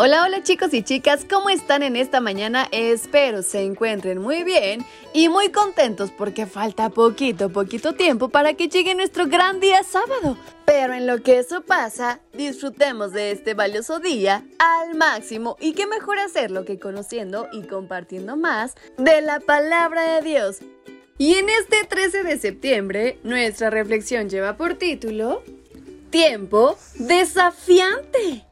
Hola, hola chicos y chicas, ¿cómo están en esta mañana? Espero se encuentren muy bien y muy contentos porque falta poquito, poquito tiempo para que llegue nuestro gran día sábado. Pero en lo que eso pasa, disfrutemos de este valioso día al máximo y qué mejor hacerlo que conociendo y compartiendo más de la palabra de Dios. Y en este 13 de septiembre, nuestra reflexión lleva por título Tiempo desafiante.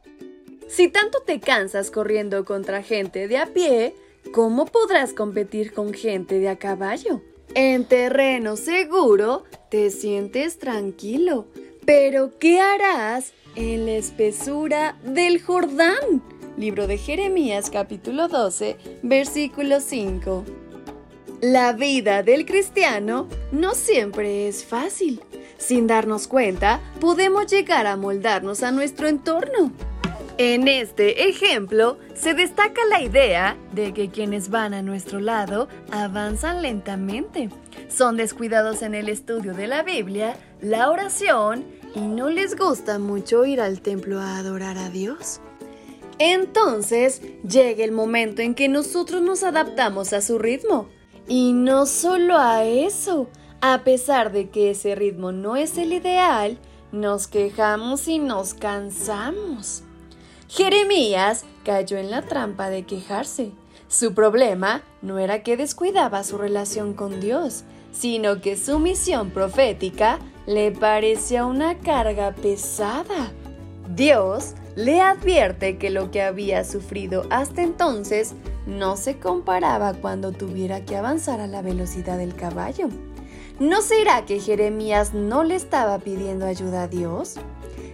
Si tanto te cansas corriendo contra gente de a pie, ¿cómo podrás competir con gente de a caballo? En terreno seguro te sientes tranquilo, pero ¿qué harás en la espesura del Jordán? Libro de Jeremías capítulo 12, versículo 5. La vida del cristiano no siempre es fácil. Sin darnos cuenta, podemos llegar a moldarnos a nuestro entorno. En este ejemplo se destaca la idea de que quienes van a nuestro lado avanzan lentamente, son descuidados en el estudio de la Biblia, la oración y no les gusta mucho ir al templo a adorar a Dios. Entonces llega el momento en que nosotros nos adaptamos a su ritmo. Y no solo a eso, a pesar de que ese ritmo no es el ideal, nos quejamos y nos cansamos. Jeremías cayó en la trampa de quejarse. Su problema no era que descuidaba su relación con Dios, sino que su misión profética le parecía una carga pesada. Dios le advierte que lo que había sufrido hasta entonces no se comparaba cuando tuviera que avanzar a la velocidad del caballo. ¿No será que Jeremías no le estaba pidiendo ayuda a Dios?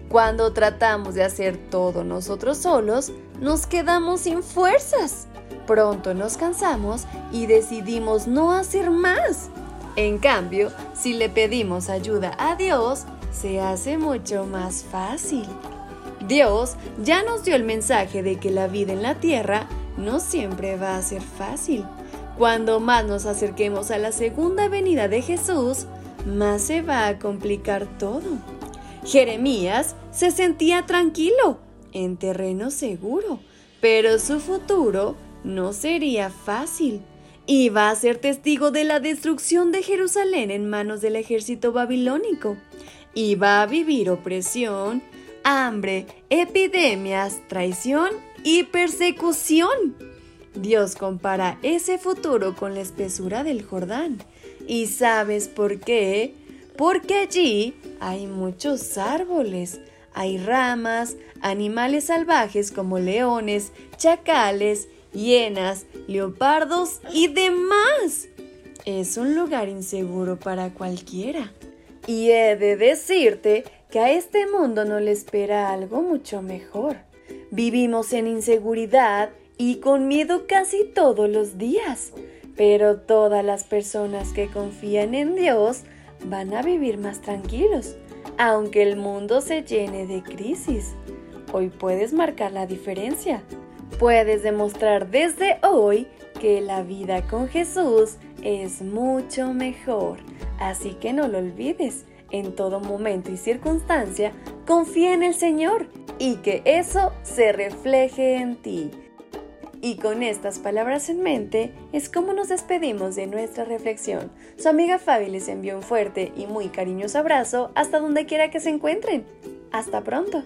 Cuando tratamos de hacer todo nosotros solos, nos quedamos sin fuerzas. Pronto nos cansamos y decidimos no hacer más. En cambio, si le pedimos ayuda a Dios, se hace mucho más fácil. Dios ya nos dio el mensaje de que la vida en la tierra no siempre va a ser fácil. Cuando más nos acerquemos a la segunda venida de Jesús, más se va a complicar todo. Jeremías se sentía tranquilo, en terreno seguro, pero su futuro no sería fácil. Iba a ser testigo de la destrucción de Jerusalén en manos del ejército babilónico. Iba a vivir opresión, hambre, epidemias, traición y persecución. Dios compara ese futuro con la espesura del Jordán. ¿Y sabes por qué? Porque allí hay muchos árboles, hay ramas, animales salvajes como leones, chacales, hienas, leopardos y demás. Es un lugar inseguro para cualquiera. Y he de decirte que a este mundo no le espera algo mucho mejor. Vivimos en inseguridad y con miedo casi todos los días. Pero todas las personas que confían en Dios van a vivir más tranquilos, aunque el mundo se llene de crisis. Hoy puedes marcar la diferencia. Puedes demostrar desde hoy que la vida con Jesús es mucho mejor. Así que no lo olvides. En todo momento y circunstancia, confía en el Señor y que eso se refleje en ti. Y con estas palabras en mente es como nos despedimos de nuestra reflexión. Su amiga Fabi les envió un fuerte y muy cariñoso abrazo hasta donde quiera que se encuentren. Hasta pronto.